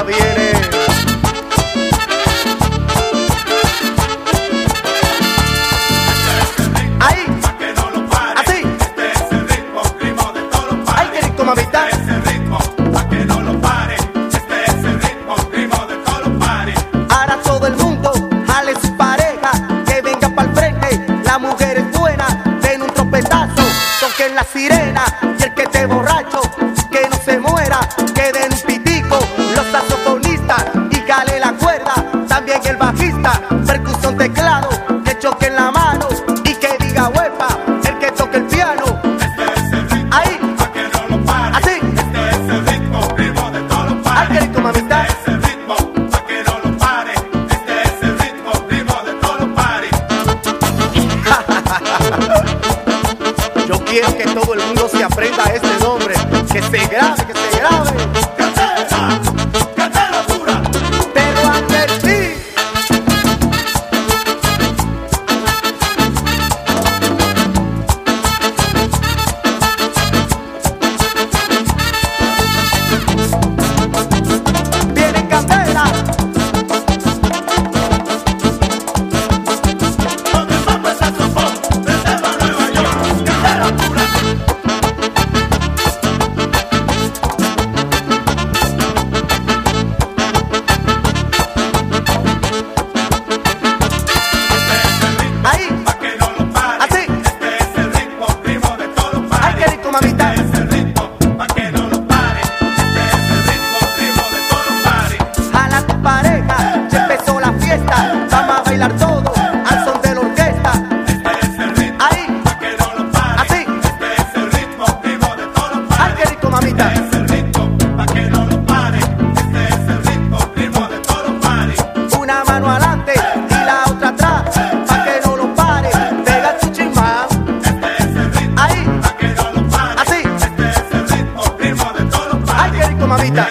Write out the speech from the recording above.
Ahí, así. Este que no lo pare. Este es el ritmo, ritmo de todos los pares. Ahora todo el mundo jale su pareja, que venga pa'l frente. La mujer es buena, den un tropetazo, toquen la sirena. Yo quiero que todo el mundo se aprenda este nombre, que se grabe, que se grabe. Rico, mamita. Este es el ritmo, pa' que no lo pare. Este es el ritmo, ritmo de todos los pares. Una mano adelante y la otra atrás, pa' que no lo pare. Pega tu chimán, Este es el ritmo, ahí, pa' que no lo pare. así. Este es el ritmo, ritmo de todos los Ay, qué rico, mamita.